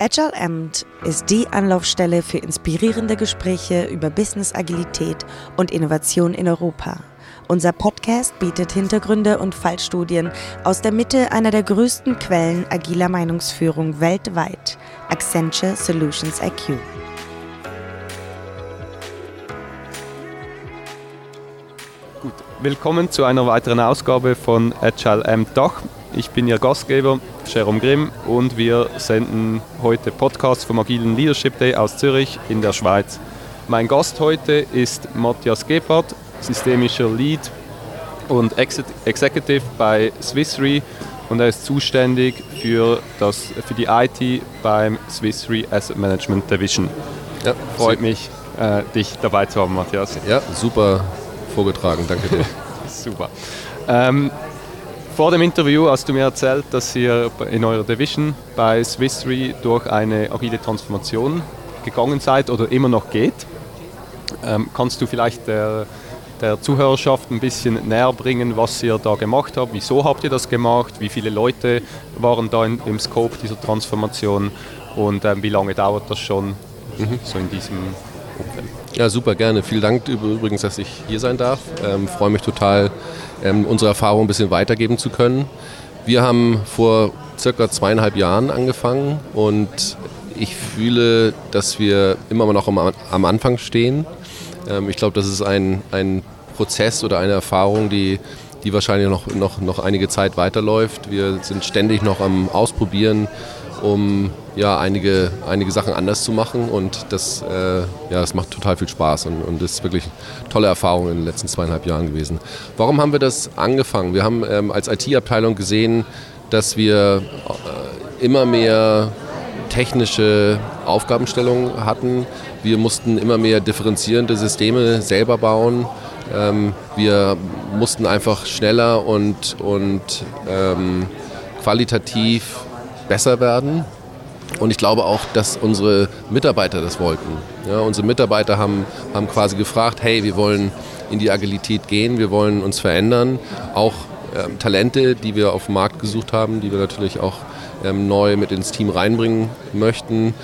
Agile Amt ist die Anlaufstelle für inspirierende Gespräche über Business Agilität und Innovation in Europa. Unser Podcast bietet Hintergründe und Fallstudien aus der Mitte einer der größten Quellen agiler Meinungsführung weltweit, Accenture Solutions IQ. Gut, willkommen zu einer weiteren Ausgabe von Agile Amt Dach. Ich bin Ihr Gastgeber, Jerome Grimm, und wir senden heute Podcasts vom Agilen Leadership Day aus Zürich in der Schweiz. Mein Gast heute ist Matthias Gebhardt, systemischer Lead und Executive bei Swiss Re und er ist zuständig für, das, für die IT beim Swiss Re Asset Management Division. Ja, Freut mich, äh, dich dabei zu haben, Matthias. Ja, super vorgetragen, danke dir. super. Ähm, vor dem Interview hast du mir erzählt, dass ihr in eurer Division bei Swiss Re durch eine agile Transformation gegangen seid oder immer noch geht. Ähm, kannst du vielleicht der, der Zuhörerschaft ein bisschen näher bringen, was ihr da gemacht habt? Wieso habt ihr das gemacht? Wie viele Leute waren da in, im Scope dieser Transformation? Und ähm, wie lange dauert das schon mhm. so in diesem Umfeld? Ja, super gerne. Vielen Dank übrigens, dass ich hier sein darf. Ähm, freue mich total, ähm, unsere Erfahrung ein bisschen weitergeben zu können. Wir haben vor circa zweieinhalb Jahren angefangen und ich fühle, dass wir immer noch am, am Anfang stehen. Ähm, ich glaube, das ist ein, ein Prozess oder eine Erfahrung, die, die wahrscheinlich noch, noch, noch einige Zeit weiterläuft. Wir sind ständig noch am Ausprobieren, um ja, einige, einige Sachen anders zu machen und das, äh, ja, das macht total viel Spaß und, und ist wirklich eine tolle Erfahrung in den letzten zweieinhalb Jahren gewesen. Warum haben wir das angefangen? Wir haben ähm, als IT-Abteilung gesehen, dass wir äh, immer mehr technische Aufgabenstellungen hatten. Wir mussten immer mehr differenzierende Systeme selber bauen. Ähm, wir mussten einfach schneller und, und ähm, qualitativ besser werden. Und ich glaube auch, dass unsere Mitarbeiter das wollten. Ja, unsere Mitarbeiter haben, haben quasi gefragt, hey, wir wollen in die Agilität gehen, wir wollen uns verändern. Auch ähm, Talente, die wir auf dem Markt gesucht haben, die wir natürlich auch ähm, neu mit ins Team reinbringen möchten,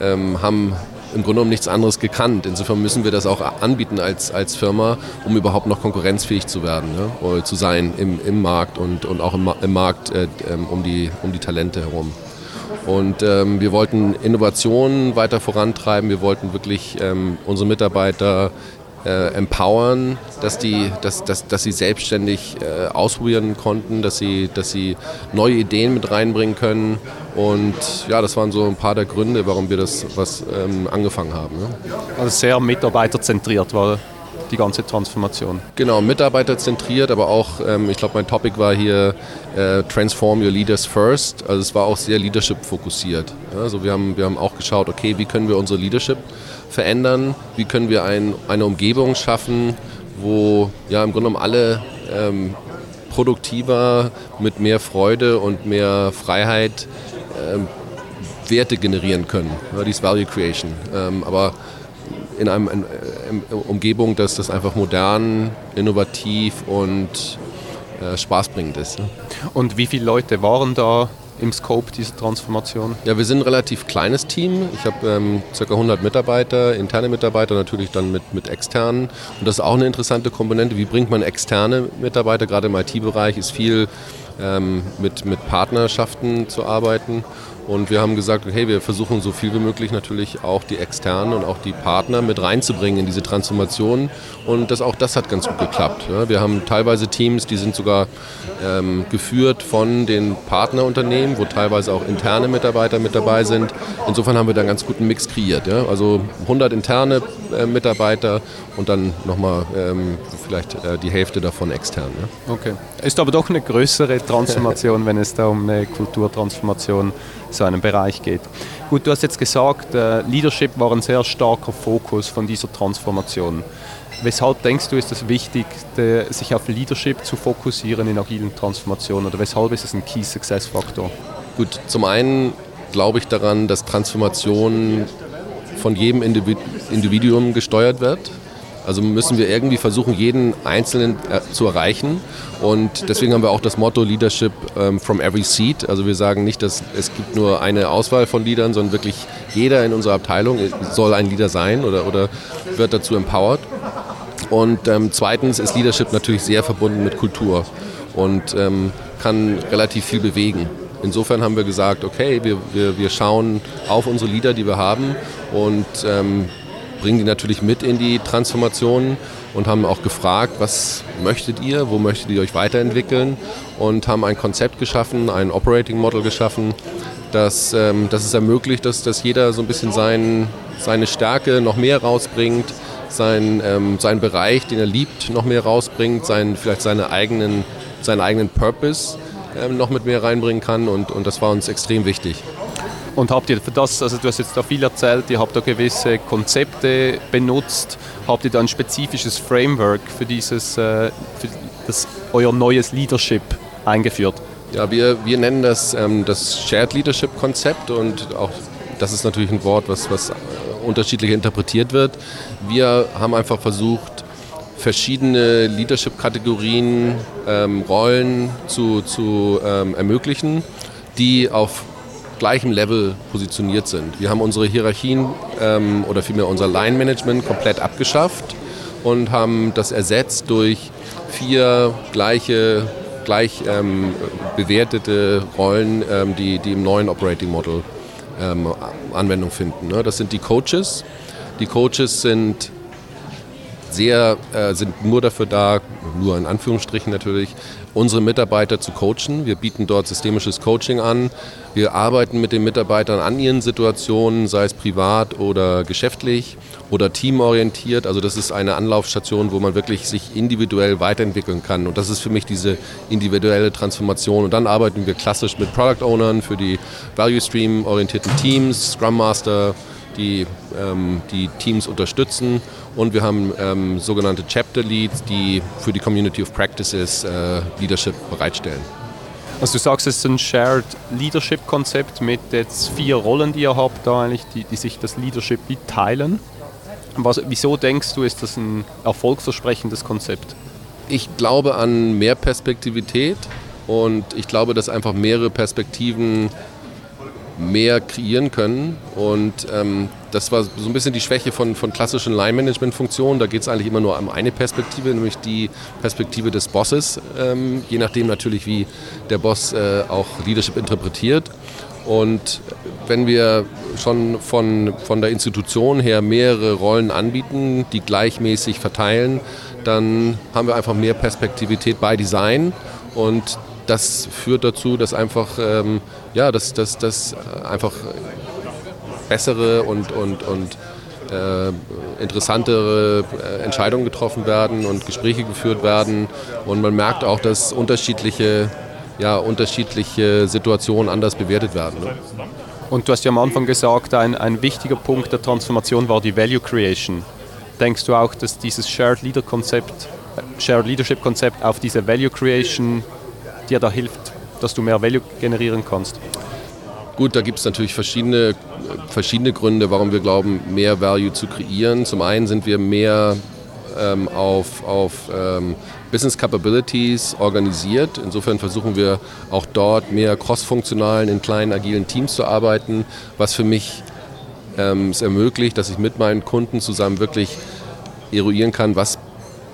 ähm, haben im Grunde genommen nichts anderes gekannt. Insofern müssen wir das auch anbieten als, als Firma, um überhaupt noch konkurrenzfähig zu werden, ne? zu sein im, im Markt und, und auch im, im Markt äh, ähm, um, die, um die Talente herum. Und ähm, wir wollten Innovationen weiter vorantreiben. Wir wollten wirklich ähm, unsere Mitarbeiter äh, empowern, dass, die, dass, dass, dass sie selbstständig äh, ausprobieren konnten, dass sie, dass sie neue Ideen mit reinbringen können. Und ja, das waren so ein paar der Gründe, warum wir das was ähm, angefangen haben. Ne? Also sehr mitarbeiterzentriert war die ganze Transformation. Genau, mitarbeiterzentriert, aber auch, ähm, ich glaube, mein Topic war hier äh, Transform Your Leaders First. Also es war auch sehr Leadership fokussiert. Also wir haben, wir haben auch geschaut, okay, wie können wir unsere Leadership verändern? Wie können wir ein, eine Umgebung schaffen, wo ja im Grunde genommen alle ähm, produktiver, mit mehr Freude und mehr Freiheit ähm, Werte generieren können. Ja, dies Value Creation. Ähm, aber in einer Umgebung, dass das einfach modern, innovativ und äh, spaßbringend ist. Ne? Und wie viele Leute waren da im Scope dieser Transformation? Ja, wir sind ein relativ kleines Team. Ich habe ähm, ca. 100 Mitarbeiter, interne Mitarbeiter natürlich dann mit, mit externen. Und das ist auch eine interessante Komponente. Wie bringt man externe Mitarbeiter? Gerade im IT-Bereich ist viel ähm, mit, mit Partnerschaften zu arbeiten. Und wir haben gesagt, hey, wir versuchen so viel wie möglich natürlich auch die Externen und auch die Partner mit reinzubringen in diese Transformation. Und das, auch das hat ganz gut geklappt. Wir haben teilweise Teams, die sind sogar ähm, geführt von den Partnerunternehmen, wo teilweise auch interne Mitarbeiter mit dabei sind. Insofern haben wir da einen ganz guten Mix kreiert. Ja? Also 100 interne äh, Mitarbeiter und dann nochmal ähm, vielleicht äh, die Hälfte davon extern. Ja? Okay. Ist aber doch eine größere Transformation, wenn es da um eine Kulturtransformation so einem Bereich geht. Gut, du hast jetzt gesagt, äh, Leadership war ein sehr starker Fokus von dieser Transformation. Weshalb denkst du, ist es wichtig, de, sich auf Leadership zu fokussieren in agilen Transformationen oder weshalb ist es ein Key Success Faktor? Gut, zum einen glaube ich daran, dass Transformation von jedem Individuum gesteuert wird. Also müssen wir irgendwie versuchen, jeden Einzelnen äh, zu erreichen. Und deswegen haben wir auch das Motto Leadership ähm, from every seat. Also wir sagen nicht, dass es gibt nur eine Auswahl von Leadern, sondern wirklich jeder in unserer Abteilung soll ein Leader sein oder, oder wird dazu empowered. Und ähm, zweitens ist Leadership natürlich sehr verbunden mit Kultur und ähm, kann relativ viel bewegen. Insofern haben wir gesagt, okay, wir, wir, wir schauen auf unsere Leader, die wir haben und ähm, bringen die natürlich mit in die Transformation und haben auch gefragt, was möchtet ihr, wo möchtet ihr euch weiterentwickeln und haben ein Konzept geschaffen, ein Operating Model geschaffen, das, ähm, das es ermöglicht, dass, dass jeder so ein bisschen sein, seine Stärke noch mehr rausbringt, sein, ähm, seinen Bereich, den er liebt, noch mehr rausbringt, sein, vielleicht seine eigenen, seinen eigenen Purpose ähm, noch mit mehr reinbringen kann und, und das war uns extrem wichtig. Und habt ihr für das, also du hast jetzt da viel erzählt, ihr habt da gewisse Konzepte benutzt, habt ihr da ein spezifisches Framework für dieses, äh, für das, euer neues Leadership eingeführt? Ja, wir, wir nennen das ähm, das Shared Leadership Konzept und auch das ist natürlich ein Wort, was, was unterschiedlich interpretiert wird. Wir haben einfach versucht, verschiedene Leadership-Kategorien, ähm, Rollen zu, zu ähm, ermöglichen, die auf gleichem Level positioniert sind. Wir haben unsere Hierarchien ähm, oder vielmehr unser Line-Management komplett abgeschafft und haben das ersetzt durch vier gleiche, gleich ähm, bewertete Rollen, ähm, die, die im neuen Operating Model ähm, Anwendung finden. Ne? Das sind die Coaches. Die Coaches sind sehr, äh, sind nur dafür da, nur in Anführungsstrichen natürlich, unsere Mitarbeiter zu coachen. Wir bieten dort systemisches Coaching an. Wir arbeiten mit den Mitarbeitern an ihren Situationen, sei es privat oder geschäftlich oder teamorientiert. Also das ist eine Anlaufstation, wo man wirklich sich individuell weiterentwickeln kann. Und das ist für mich diese individuelle Transformation. Und dann arbeiten wir klassisch mit Product Ownern für die Value Stream orientierten Teams, Scrum Master, die ähm, die Teams unterstützen und wir haben ähm, sogenannte Chapter Leads, die für die Community of Practices äh, Leadership bereitstellen. Also du sagst, es ist ein Shared Leadership Konzept mit jetzt vier Rollen, die ihr habt, da eigentlich, die, die sich das Leadership mitteilen. Was, wieso denkst du, ist das ein erfolgsversprechendes Konzept? Ich glaube an mehr Perspektivität und ich glaube, dass einfach mehrere Perspektiven mehr kreieren können. Und ähm, das war so ein bisschen die Schwäche von, von klassischen Line-Management-Funktionen. Da geht es eigentlich immer nur um eine Perspektive, nämlich die Perspektive des Bosses, ähm, je nachdem natürlich, wie der Boss äh, auch Leadership interpretiert. Und wenn wir schon von, von der Institution her mehrere Rollen anbieten, die gleichmäßig verteilen, dann haben wir einfach mehr Perspektivität bei Design und das führt dazu, dass einfach, ähm, ja, dass, dass, dass einfach bessere und, und, und äh, interessantere äh, Entscheidungen getroffen werden und Gespräche geführt werden. Und man merkt auch, dass unterschiedliche, ja, unterschiedliche Situationen anders bewertet werden. Ne? Und du hast ja am Anfang gesagt, ein, ein wichtiger Punkt der Transformation war die Value Creation. Denkst du auch, dass dieses Shared, Leader -Konzept, Shared Leadership Konzept auf diese Value Creation dir da hilft, dass du mehr Value generieren kannst? Gut, da gibt es natürlich verschiedene, verschiedene Gründe, warum wir glauben, mehr Value zu kreieren. Zum einen sind wir mehr ähm, auf, auf ähm, Business Capabilities organisiert. Insofern versuchen wir auch dort mehr cross-funktionalen, in kleinen, agilen Teams zu arbeiten, was für mich ähm, es ermöglicht, dass ich mit meinen Kunden zusammen wirklich eruieren kann, was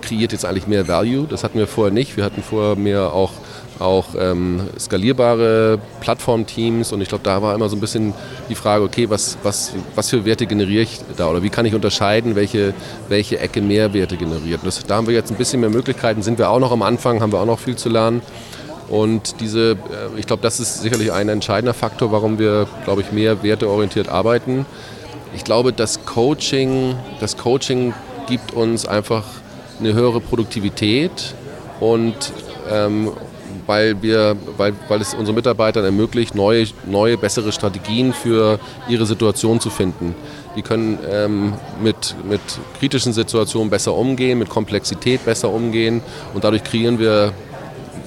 kreiert jetzt eigentlich mehr Value. Das hatten wir vorher nicht. Wir hatten vorher mehr auch auch ähm, skalierbare Plattformteams und ich glaube, da war immer so ein bisschen die Frage, okay, was, was, was für Werte generiere ich da oder wie kann ich unterscheiden, welche, welche Ecke Mehrwerte generiert. Das, da haben wir jetzt ein bisschen mehr Möglichkeiten, sind wir auch noch am Anfang, haben wir auch noch viel zu lernen. Und diese, äh, ich glaube, das ist sicherlich ein entscheidender Faktor, warum wir, glaube ich, mehr werteorientiert arbeiten. Ich glaube, das Coaching, das Coaching gibt uns einfach eine höhere Produktivität und ähm, weil, wir, weil, weil es unseren Mitarbeitern ermöglicht, neue, neue, bessere Strategien für ihre Situation zu finden. Die können ähm, mit, mit kritischen Situationen besser umgehen, mit Komplexität besser umgehen und dadurch kreieren wir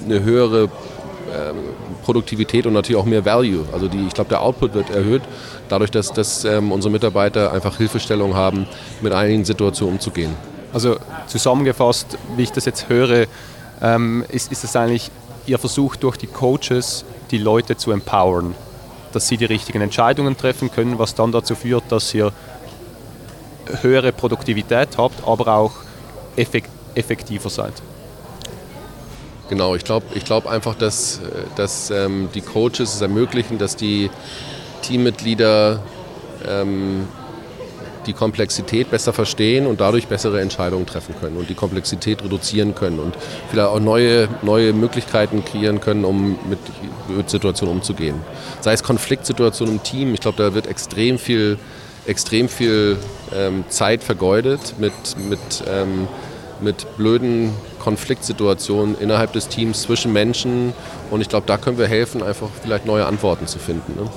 eine höhere ähm, Produktivität und natürlich auch mehr Value. Also die, ich glaube, der Output wird erhöht, dadurch, dass, dass ähm, unsere Mitarbeiter einfach Hilfestellung haben, mit einigen Situationen umzugehen. Also zusammengefasst, wie ich das jetzt höre, ähm, ist, ist es eigentlich Ihr Versuch durch die Coaches, die Leute zu empowern, dass sie die richtigen Entscheidungen treffen können, was dann dazu führt, dass ihr höhere Produktivität habt, aber auch effektiver seid. Genau, ich glaube ich glaub einfach, dass, dass ähm, die Coaches es ermöglichen, dass die Teammitglieder ähm, die Komplexität besser verstehen und dadurch bessere Entscheidungen treffen können und die Komplexität reduzieren können und vielleicht auch neue, neue Möglichkeiten kreieren können, um mit, Situationen umzugehen. Sei es Konfliktsituationen im Team, ich glaube, da wird extrem viel, extrem viel ähm, Zeit vergeudet mit, mit, ähm, mit blöden Konfliktsituationen innerhalb des Teams zwischen Menschen und ich glaube, da können wir helfen, einfach vielleicht neue Antworten zu finden. Ne?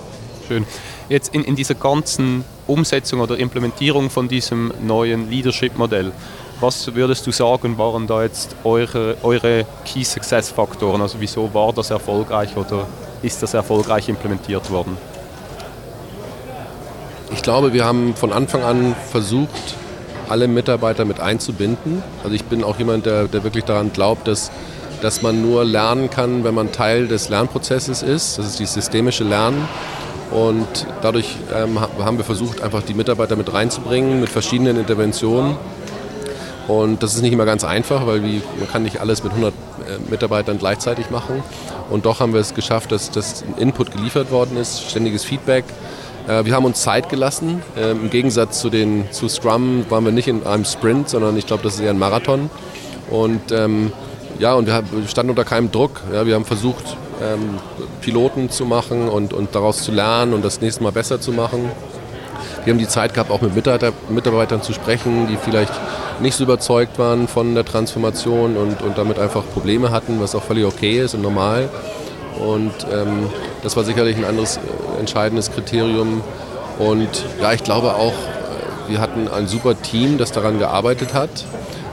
Schön. Jetzt in, in dieser ganzen Umsetzung oder Implementierung von diesem neuen Leadership-Modell, was würdest du sagen, waren da jetzt eure, eure Key Success Faktoren? Also wieso war das erfolgreich oder ist das erfolgreich implementiert worden? Ich glaube, wir haben von Anfang an versucht, alle Mitarbeiter mit einzubinden. Also ich bin auch jemand, der, der wirklich daran glaubt, dass, dass man nur lernen kann, wenn man Teil des Lernprozesses ist. Das ist die systemische Lernen. Und dadurch ähm, haben wir versucht, einfach die Mitarbeiter mit reinzubringen mit verschiedenen Interventionen. Und das ist nicht immer ganz einfach, weil wie, man kann nicht alles mit 100 äh, Mitarbeitern gleichzeitig machen. Und doch haben wir es geschafft, dass, dass Input geliefert worden ist, ständiges Feedback. Äh, wir haben uns Zeit gelassen. Äh, Im Gegensatz zu, den, zu Scrum waren wir nicht in einem Sprint, sondern ich glaube, das ist eher ein Marathon. Und ähm, ja, und wir standen unter keinem Druck. Ja, wir haben versucht, ähm, Piloten zu machen und, und daraus zu lernen und das nächste Mal besser zu machen. Wir haben die Zeit gehabt, auch mit Mitarbeiter, Mitarbeitern zu sprechen, die vielleicht nicht so überzeugt waren von der Transformation und, und damit einfach Probleme hatten, was auch völlig okay ist und normal. Und ähm, das war sicherlich ein anderes äh, entscheidendes Kriterium. Und ja, ich glaube auch, äh, wir hatten ein super Team, das daran gearbeitet hat,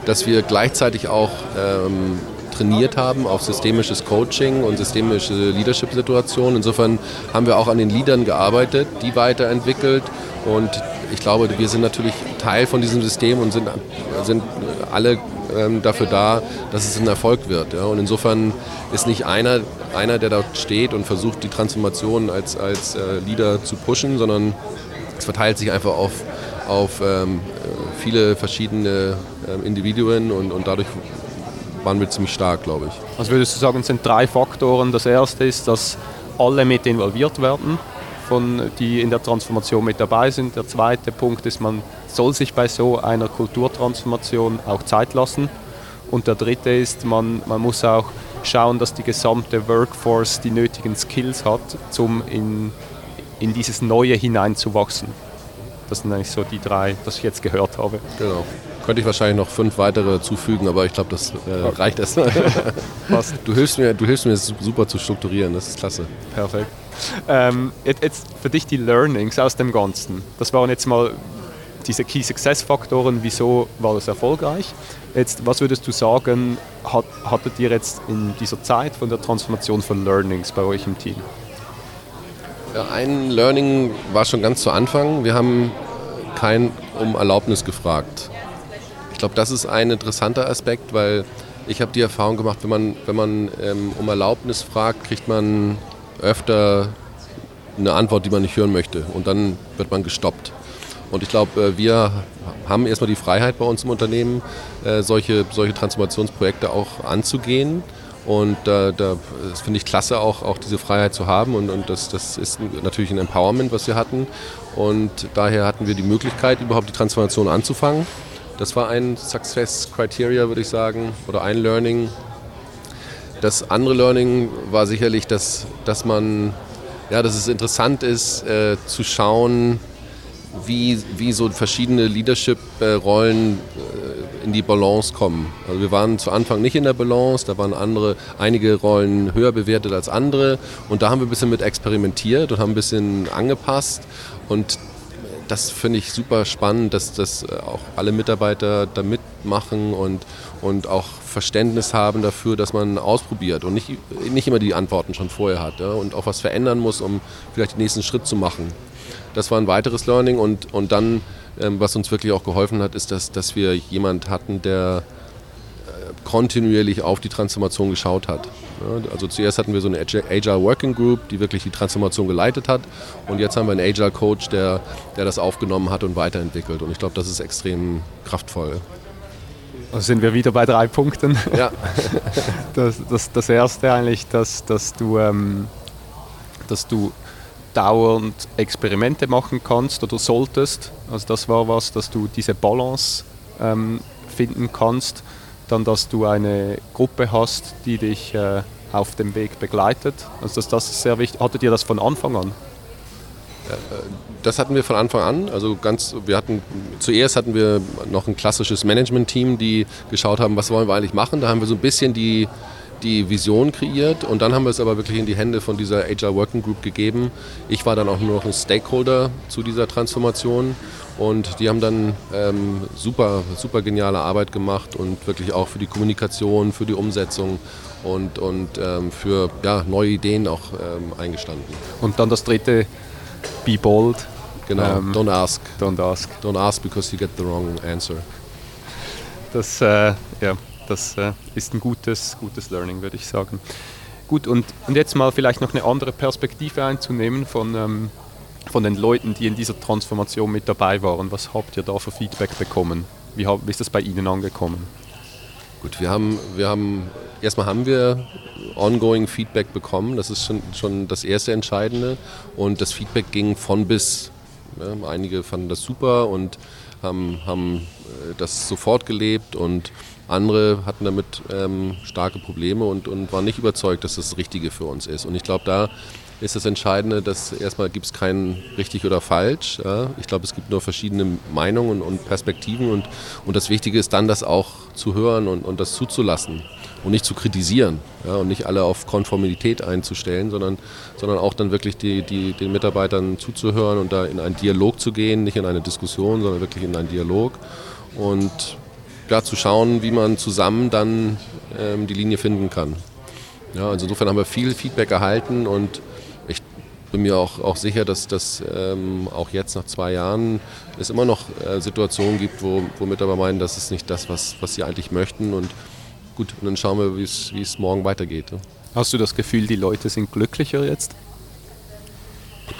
dass wir gleichzeitig auch ähm, trainiert haben auf systemisches Coaching und systemische Leadership-Situationen. Insofern haben wir auch an den Leadern gearbeitet, die weiterentwickelt und ich glaube, wir sind natürlich Teil von diesem System und sind, sind alle ähm, dafür da, dass es ein Erfolg wird. Und insofern ist nicht einer, einer, der dort steht und versucht, die Transformation als, als äh, Leader zu pushen, sondern es verteilt sich einfach auf, auf ähm, viele verschiedene äh, Individuen und, und dadurch waren wir ziemlich stark, glaube ich. Also würdest du sagen, es sind drei Faktoren. Das erste ist, dass alle mit involviert werden, von, die in der Transformation mit dabei sind. Der zweite Punkt ist, man soll sich bei so einer Kulturtransformation auch Zeit lassen. Und der dritte ist, man, man muss auch schauen, dass die gesamte Workforce die nötigen Skills hat, um in, in dieses Neue hineinzuwachsen. Das sind eigentlich so die drei, das ich jetzt gehört habe. Genau. Könnte ich wahrscheinlich noch fünf weitere zufügen, aber ich glaube, das äh, reicht erstmal. du, hilfst mir, du hilfst mir, es super zu strukturieren, das ist klasse. Perfekt. Ähm, jetzt für dich die Learnings aus dem Ganzen. Das waren jetzt mal diese Key Success Faktoren, wieso war das erfolgreich? Jetzt, was würdest du sagen, hat, hattet ihr jetzt in dieser Zeit von der Transformation von Learnings bei euch im Team? Ja, ein Learning war schon ganz zu Anfang. Wir haben kein um Erlaubnis gefragt. Ich glaube, das ist ein interessanter Aspekt, weil ich habe die Erfahrung gemacht, wenn man, wenn man ähm, um Erlaubnis fragt, kriegt man öfter eine Antwort, die man nicht hören möchte. Und dann wird man gestoppt. Und ich glaube, äh, wir haben erstmal die Freiheit bei uns im Unternehmen, äh, solche, solche Transformationsprojekte auch anzugehen. Und äh, da finde ich klasse, auch, auch diese Freiheit zu haben. Und, und das, das ist natürlich ein Empowerment, was wir hatten. Und daher hatten wir die Möglichkeit, überhaupt die Transformation anzufangen. Das war ein Success Criteria, würde ich sagen, oder ein Learning. Das andere Learning war sicherlich, dass, dass man, ja, dass es interessant ist, äh, zu schauen, wie, wie so verschiedene Leadership-Rollen äh, in die Balance kommen. Also wir waren zu Anfang nicht in der Balance, da waren andere, einige Rollen höher bewertet als andere und da haben wir ein bisschen mit experimentiert und haben ein bisschen angepasst und das finde ich super spannend, dass das äh, auch alle Mitarbeiter da mitmachen und, und auch Verständnis haben dafür, dass man ausprobiert und nicht, nicht immer die Antworten schon vorher hat ja, und auch was verändern muss, um vielleicht den nächsten Schritt zu machen. Das war ein weiteres Learning und, und dann ähm, was uns wirklich auch geholfen hat, ist, dass, dass wir jemand hatten, der äh, kontinuierlich auf die Transformation geschaut hat. Also zuerst hatten wir so eine Agile Working Group, die wirklich die Transformation geleitet hat und jetzt haben wir einen Agile Coach, der, der das aufgenommen hat und weiterentwickelt und ich glaube, das ist extrem kraftvoll. Also sind wir wieder bei drei Punkten. Ja. Das, das, das erste eigentlich, dass, dass, du, ähm, dass du dauernd Experimente machen kannst oder solltest. Also das war was, dass du diese Balance ähm, finden kannst. Dann, dass du eine Gruppe hast, die dich äh, auf dem Weg begleitet. Also das, das ist sehr wichtig. Hattet ihr das von Anfang an? Das hatten wir von Anfang an. Also ganz, wir hatten zuerst hatten wir noch ein klassisches Management-Team, die geschaut haben, was wollen wir eigentlich machen. Da haben wir so ein bisschen die, die Vision kreiert und dann haben wir es aber wirklich in die Hände von dieser Agile Working Group gegeben. Ich war dann auch nur noch ein Stakeholder zu dieser Transformation und die haben dann ähm, super, super geniale Arbeit gemacht und wirklich auch für die Kommunikation, für die Umsetzung und, und ähm, für ja, neue Ideen auch ähm, eingestanden. Und dann das dritte be bold. Genau, ähm, don't ask. Don't ask. Don't ask because you get the wrong answer. Das, äh, ja, das äh, ist ein gutes, gutes Learning, würde ich sagen. Gut, und, und jetzt mal vielleicht noch eine andere Perspektive einzunehmen von, ähm, von den Leuten, die in dieser Transformation mit dabei waren. Was habt ihr da für Feedback bekommen? Wie, wie ist das bei Ihnen angekommen? Gut, wir haben, wir haben erstmal haben wir ongoing Feedback bekommen. Das ist schon, schon das erste Entscheidende. Und das Feedback ging von bis. Ja, einige fanden das super und haben, haben äh, das sofort gelebt und andere hatten damit ähm, starke Probleme und, und waren nicht überzeugt, dass das, das Richtige für uns ist. Und ich glaube, da ist das Entscheidende, dass erstmal gibt es kein richtig oder falsch. Ja. Ich glaube, es gibt nur verschiedene Meinungen und Perspektiven und, und das Wichtige ist dann, das auch zu hören und, und das zuzulassen und nicht zu kritisieren ja, und nicht alle auf Konformität einzustellen, sondern, sondern auch dann wirklich die, die, den Mitarbeitern zuzuhören und da in einen Dialog zu gehen, nicht in eine Diskussion, sondern wirklich in einen Dialog und ja, zu schauen, wie man zusammen dann ähm, die Linie finden kann. Ja, also insofern haben wir viel Feedback erhalten und ich bin mir auch, auch sicher, dass das ähm, auch jetzt nach zwei Jahren es immer noch äh, Situationen gibt, wo, wo Mitarbeiter meinen, das ist nicht das, was, was sie eigentlich möchten und gut, und dann schauen wir, wie es morgen weitergeht. Hast du das Gefühl, die Leute sind glücklicher jetzt?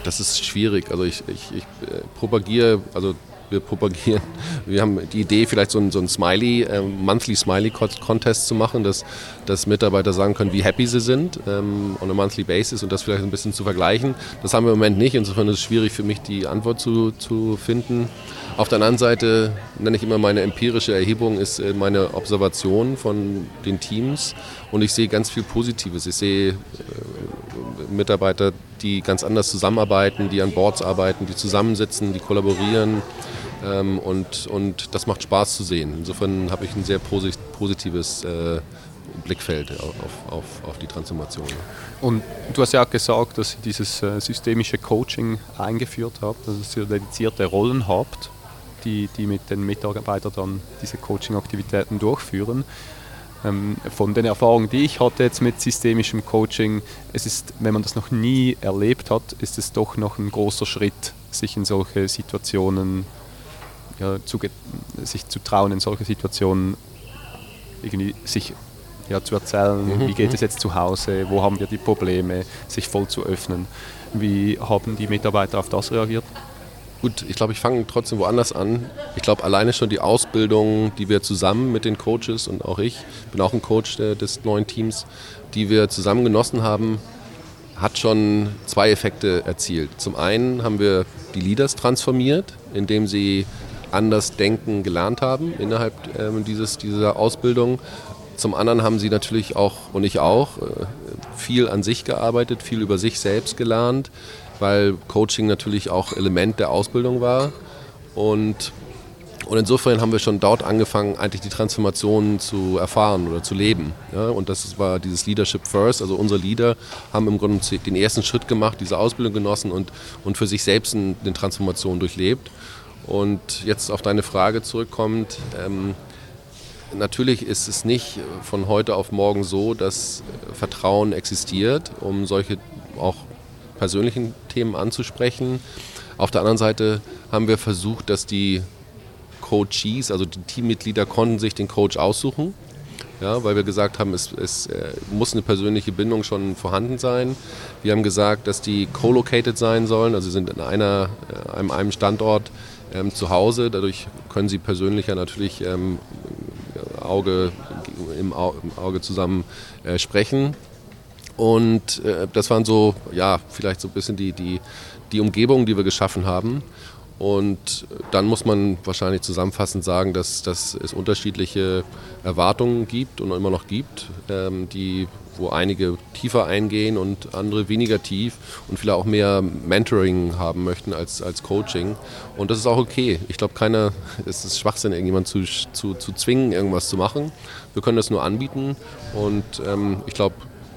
Das ist schwierig. Also ich, ich, ich äh, propagiere, also wir propagieren, wir haben die Idee, vielleicht so ein, so ein Smiley, äh, Monthly Smiley Contest zu machen, dass, dass Mitarbeiter sagen können, wie happy sie sind ähm, on a monthly basis und das vielleicht ein bisschen zu vergleichen. Das haben wir im Moment nicht, insofern ist es schwierig für mich, die Antwort zu, zu finden. Auf der anderen Seite nenne ich immer meine empirische Erhebung, ist äh, meine Observation von den Teams und ich sehe ganz viel Positives. Ich sehe äh, Mitarbeiter, die ganz anders zusammenarbeiten, die an Boards arbeiten, die zusammensitzen, die kollaborieren ähm, und, und das macht Spaß zu sehen. Insofern habe ich ein sehr positives äh, Blickfeld auf, auf, auf die Transformation. Und du hast ja auch gesagt, dass ihr dieses systemische Coaching eingeführt habt, dass ihr dedizierte Rollen habt die, die mit den Mitarbeitern dann diese Coaching-Aktivitäten durchführen. Ähm, von den Erfahrungen, die ich hatte jetzt mit systemischem Coaching, es ist, wenn man das noch nie erlebt hat, ist es doch noch ein großer Schritt, sich in solche Situationen, ja, zu, sich zu trauen, in solche Situationen irgendwie sich ja, zu erzählen, mhm. wie geht es jetzt zu Hause, wo haben wir die Probleme, sich voll zu öffnen. Wie haben die Mitarbeiter auf das reagiert? Gut, ich glaube, ich fange trotzdem woanders an. Ich glaube, alleine schon die Ausbildung, die wir zusammen mit den Coaches und auch ich, bin auch ein Coach des neuen Teams, die wir zusammen genossen haben, hat schon zwei Effekte erzielt. Zum einen haben wir die Leaders transformiert, indem sie anders denken gelernt haben innerhalb ähm, dieses, dieser Ausbildung. Zum anderen haben sie natürlich auch, und ich auch, äh, viel an sich gearbeitet, viel über sich selbst gelernt, weil Coaching natürlich auch Element der Ausbildung war. Und, und insofern haben wir schon dort angefangen, eigentlich die Transformation zu erfahren oder zu leben. Ja, und das war dieses Leadership First. Also unsere Leader haben im Grunde den ersten Schritt gemacht, diese Ausbildung genossen und, und für sich selbst eine Transformation durchlebt. Und jetzt auf deine Frage zurückkommt, ähm, natürlich ist es nicht von heute auf morgen so, dass Vertrauen existiert, um solche auch persönlichen Themen anzusprechen. Auf der anderen Seite haben wir versucht, dass die Coaches, also die Teammitglieder konnten sich den Coach aussuchen. Ja, weil wir gesagt haben, es, es äh, muss eine persönliche Bindung schon vorhanden sein. Wir haben gesagt, dass die co-located sein sollen, also sie sind an einer, äh, einem, einem Standort ähm, zu Hause. Dadurch können sie persönlicher natürlich ähm, Auge, im, Auge zusammen äh, sprechen. Und äh, das waren so, ja, vielleicht so ein bisschen die, die, die Umgebung, die wir geschaffen haben. Und dann muss man wahrscheinlich zusammenfassend sagen, dass, dass es unterschiedliche Erwartungen gibt und immer noch gibt, ähm, die, wo einige tiefer eingehen und andere weniger tief und vielleicht auch mehr Mentoring haben möchten als, als Coaching. Und das ist auch okay. Ich glaube, keiner, es ist Schwachsinn, irgendjemand zu, zu, zu zwingen, irgendwas zu machen. Wir können das nur anbieten und ähm, ich glaube,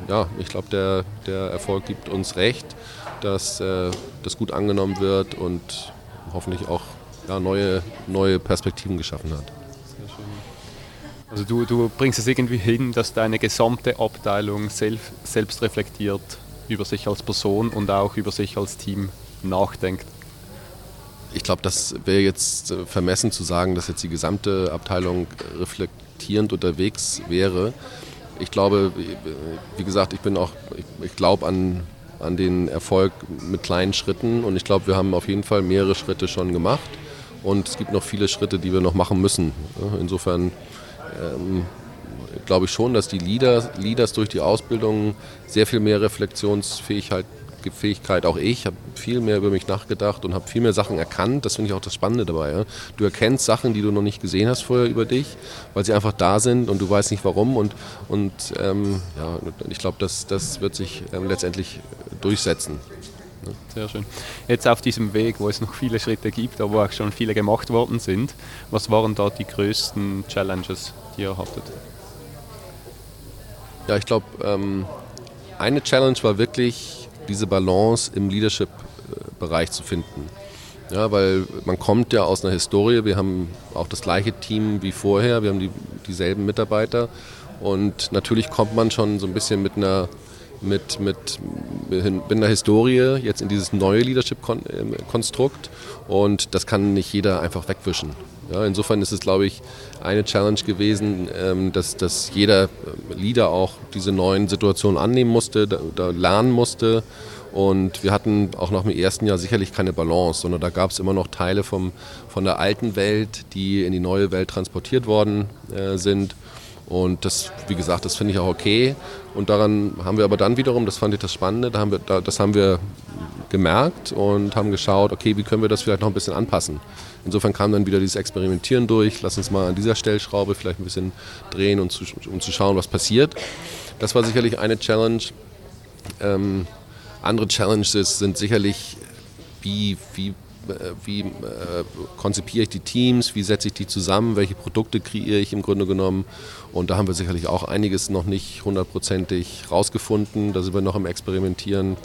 ja, ich glaube, der, der Erfolg gibt uns recht, dass äh, das gut angenommen wird und hoffentlich auch ja, neue, neue Perspektiven geschaffen hat. Also du, du bringst es irgendwie hin, dass deine gesamte Abteilung selbst, selbst reflektiert über sich als Person und auch über sich als Team nachdenkt. Ich glaube, das wäre jetzt äh, vermessen zu sagen, dass jetzt die gesamte Abteilung reflektierend unterwegs wäre. Ich glaube, wie gesagt, ich bin auch, ich, ich glaube an an den Erfolg mit kleinen Schritten. Und ich glaube, wir haben auf jeden Fall mehrere Schritte schon gemacht. Und es gibt noch viele Schritte, die wir noch machen müssen. Insofern ähm, glaube ich schon, dass die Leader, Leaders durch die Ausbildung sehr viel mehr Reflexionsfähigkeit Fähigkeit, auch ich, habe viel mehr über mich nachgedacht und habe viel mehr Sachen erkannt. Das finde ich auch das Spannende dabei. Ja? Du erkennst Sachen, die du noch nicht gesehen hast vorher über dich, weil sie einfach da sind und du weißt nicht warum. Und, und ähm, ja, ich glaube, das, das wird sich ähm, letztendlich durchsetzen. Sehr schön. Jetzt auf diesem Weg, wo es noch viele Schritte gibt, aber auch schon viele gemacht worden sind, was waren da die größten Challenges, die ihr hattet? Ja, ich glaube, ähm, eine Challenge war wirklich diese Balance im Leadership-Bereich zu finden. Ja, weil man kommt ja aus einer Historie, wir haben auch das gleiche Team wie vorher, wir haben die, dieselben Mitarbeiter und natürlich kommt man schon so ein bisschen mit einer, mit, mit, mit einer Historie jetzt in dieses neue Leadership-Konstrukt und das kann nicht jeder einfach wegwischen. Ja, insofern ist es, glaube ich, eine Challenge gewesen, ähm, dass, dass jeder Leader auch diese neuen Situationen annehmen musste, da lernen musste. Und wir hatten auch noch im ersten Jahr sicherlich keine Balance, sondern da gab es immer noch Teile vom, von der alten Welt, die in die neue Welt transportiert worden äh, sind. Und das, wie gesagt, das finde ich auch okay. Und daran haben wir aber dann wiederum, das fand ich das Spannende, da haben wir, da, das haben wir gemerkt und haben geschaut, okay, wie können wir das vielleicht noch ein bisschen anpassen. Insofern kam dann wieder dieses Experimentieren durch, lass uns mal an dieser Stellschraube vielleicht ein bisschen drehen, und zu, um zu schauen, was passiert. Das war sicherlich eine Challenge. Ähm, andere Challenges sind sicherlich, wie, wie äh, wie äh, konzipiere ich die Teams, wie setze ich die zusammen, welche Produkte kreiere ich im Grunde genommen. Und da haben wir sicherlich auch einiges noch nicht hundertprozentig rausgefunden. Da sind wir noch im Experimentieren.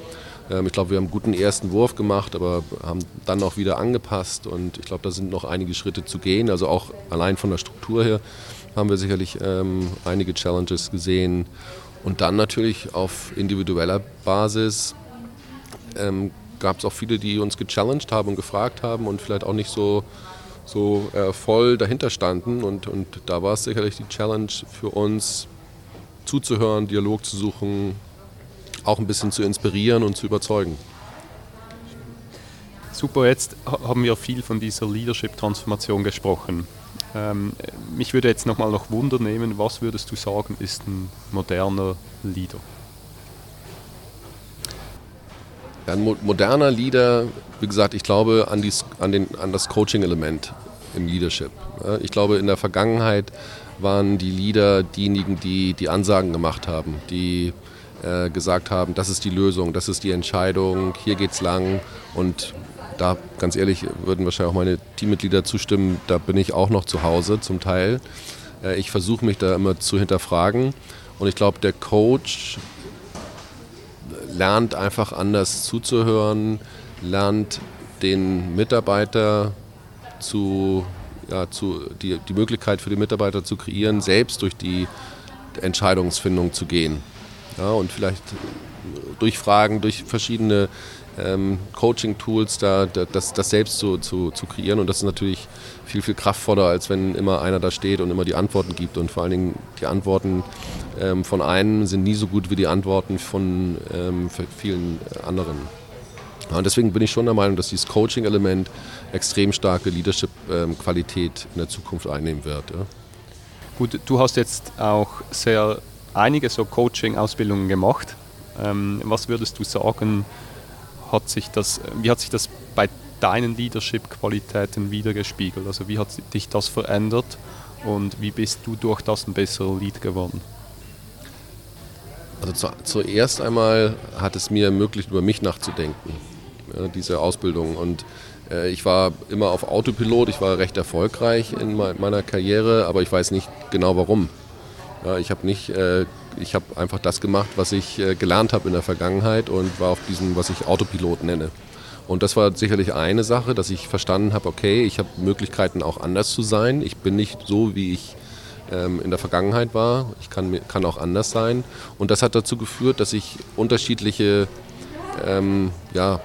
Ähm, ich glaube, wir haben einen guten ersten Wurf gemacht, aber haben dann auch wieder angepasst. Und ich glaube, da sind noch einige Schritte zu gehen. Also auch allein von der Struktur her haben wir sicherlich ähm, einige Challenges gesehen. Und dann natürlich auf individueller Basis ähm, gab es auch viele, die uns gechallenged haben und gefragt haben und vielleicht auch nicht so, so äh, voll dahinter standen. Und, und da war es sicherlich die Challenge für uns, zuzuhören, Dialog zu suchen, auch ein bisschen zu inspirieren und zu überzeugen. Super, jetzt haben wir viel von dieser Leadership-Transformation gesprochen. Ähm, mich würde jetzt nochmal noch Wunder nehmen, was würdest du sagen, ist ein moderner Leader? Ein moderner Leader, wie gesagt, ich glaube an, die, an, den, an das Coaching-Element im Leadership. Ich glaube, in der Vergangenheit waren die Leader diejenigen, die die Ansagen gemacht haben, die äh, gesagt haben, das ist die Lösung, das ist die Entscheidung, hier geht's lang. Und da, ganz ehrlich, würden wahrscheinlich auch meine Teammitglieder zustimmen, da bin ich auch noch zu Hause zum Teil. Äh, ich versuche mich da immer zu hinterfragen. Und ich glaube, der Coach lernt einfach anders zuzuhören, lernt den Mitarbeiter zu, ja, zu die, die Möglichkeit für die Mitarbeiter zu kreieren, selbst durch die Entscheidungsfindung zu gehen. Ja, und vielleicht durch Fragen, durch verschiedene ähm, Coaching-Tools, da, da, das, das selbst zu, zu, zu kreieren. Und das ist natürlich viel, viel kraftvoller, als wenn immer einer da steht und immer die Antworten gibt. Und vor allen Dingen die Antworten ähm, von einem sind nie so gut wie die Antworten von ähm, vielen anderen. Ja, und deswegen bin ich schon der Meinung, dass dieses Coaching-Element extrem starke Leadership-Qualität in der Zukunft einnehmen wird. Ja. Gut, du hast jetzt auch sehr einige so Coaching-Ausbildungen gemacht. Ähm, was würdest du sagen, hat sich das, wie hat sich das bei deinen Leadership-Qualitäten wiedergespiegelt? Also wie hat dich das verändert und wie bist du durch das ein besserer Lead geworden? Also zu, zuerst einmal hat es mir ermöglicht, über mich nachzudenken, ja, diese Ausbildung. Und äh, ich war immer auf Autopilot, ich war recht erfolgreich in meiner Karriere, aber ich weiß nicht genau warum. Ja, ich habe nicht äh, ich habe einfach das gemacht, was ich äh, gelernt habe in der Vergangenheit und war auf diesem, was ich Autopilot nenne. Und das war sicherlich eine Sache, dass ich verstanden habe, okay, ich habe Möglichkeiten auch anders zu sein. Ich bin nicht so, wie ich ähm, in der Vergangenheit war. Ich kann, kann auch anders sein. Und das hat dazu geführt, dass ich unterschiedliche ähm, ja,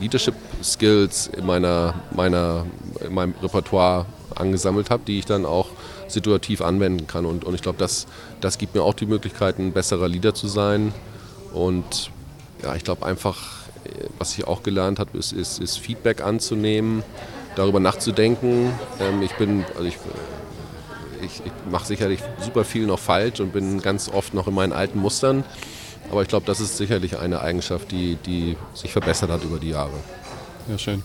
Leadership Skills in, meiner, meiner, in meinem Repertoire angesammelt habe, die ich dann auch situativ anwenden kann. Und, und ich glaube, das, das gibt mir auch die Möglichkeit, ein besserer Leader zu sein. Und ja, ich glaube einfach, was ich auch gelernt habe, ist, ist, ist, Feedback anzunehmen, darüber nachzudenken. Ähm, ich bin, also ich, ich, ich mache sicherlich super viel noch falsch und bin ganz oft noch in meinen alten Mustern. Aber ich glaube, das ist sicherlich eine Eigenschaft, die, die sich verbessert hat über die Jahre. Ja, schön.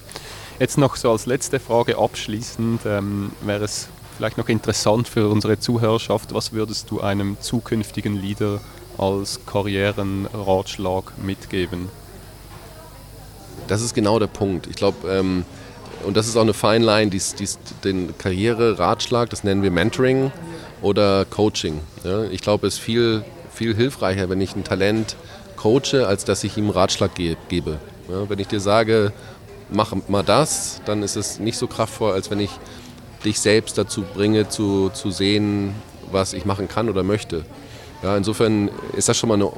Jetzt noch so als letzte Frage abschließend ähm, wäre es vielleicht noch interessant für unsere Zuhörerschaft, was würdest du einem zukünftigen Leader als Karrierenratschlag mitgeben? Das ist genau der Punkt. Ich glaube, ähm, und das ist auch eine Fine Line, dies, dies, den Karriereratschlag, das nennen wir Mentoring oder Coaching. Ja? Ich glaube, es ist viel, viel hilfreicher, wenn ich ein Talent coache, als dass ich ihm Ratschlag ge gebe. Ja? Wenn ich dir sage, mach mal das, dann ist es nicht so kraftvoll, als wenn ich dich selbst dazu bringe, zu, zu sehen, was ich machen kann oder möchte. Ja, insofern ist das schon mal eine,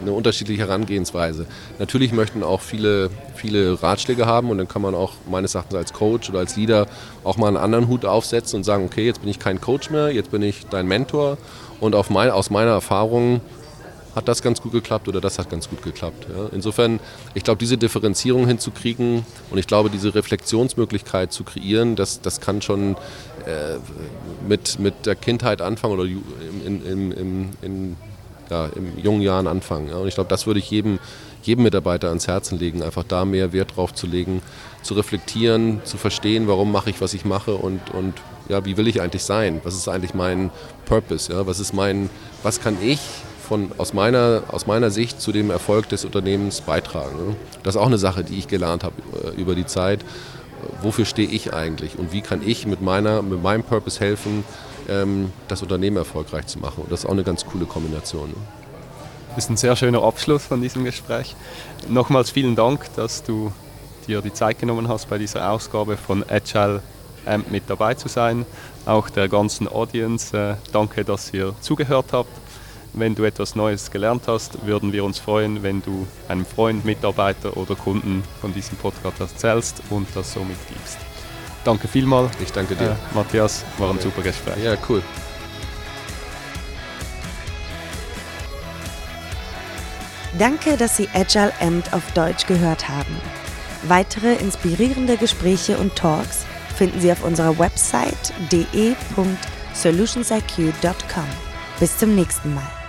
eine, unterschiedliche Herangehensweise. Natürlich möchten auch viele, viele Ratschläge haben und dann kann man auch meines Erachtens als Coach oder als Leader auch mal einen anderen Hut aufsetzen und sagen, okay, jetzt bin ich kein Coach mehr, jetzt bin ich dein Mentor und mein, aus meiner Erfahrung hat das ganz gut geklappt oder das hat ganz gut geklappt. Ja. Insofern, ich glaube, diese Differenzierung hinzukriegen und ich glaube, diese Reflexionsmöglichkeit zu kreieren, das, das kann schon äh, mit, mit der Kindheit anfangen oder in, in, in, in ja, in jungen Jahren anfangen. Ja. Und ich glaube, das würde ich jedem, jedem Mitarbeiter ans Herzen legen, einfach da mehr Wert drauf zu legen, zu reflektieren, zu verstehen, warum mache ich, was ich mache und, und ja, wie will ich eigentlich sein? Was ist eigentlich mein Purpose? Ja? Was ist mein, was kann ich von, aus, meiner, aus meiner Sicht zu dem Erfolg des Unternehmens beitragen. Ne? Das ist auch eine Sache, die ich gelernt habe äh, über die Zeit. Wofür stehe ich eigentlich und wie kann ich mit, meiner, mit meinem Purpose helfen, ähm, das Unternehmen erfolgreich zu machen? Und das ist auch eine ganz coole Kombination. Ne? Das ist ein sehr schöner Abschluss von diesem Gespräch. Nochmals vielen Dank, dass du dir die Zeit genommen hast, bei dieser Ausgabe von Agile Amp mit dabei zu sein. Auch der ganzen Audience. Äh, danke, dass ihr zugehört habt. Wenn du etwas Neues gelernt hast, würden wir uns freuen, wenn du einem Freund, Mitarbeiter oder Kunden von diesem Podcast erzählst und das so mitgibst. Danke vielmals. Ich danke dir. Äh, Matthias, war ein super Gespräch. Ja, cool. Danke, dass Sie Agile Amt auf Deutsch gehört haben. Weitere inspirierende Gespräche und Talks finden Sie auf unserer Website de.solutionsiq.com. Bis zum nächsten Mal.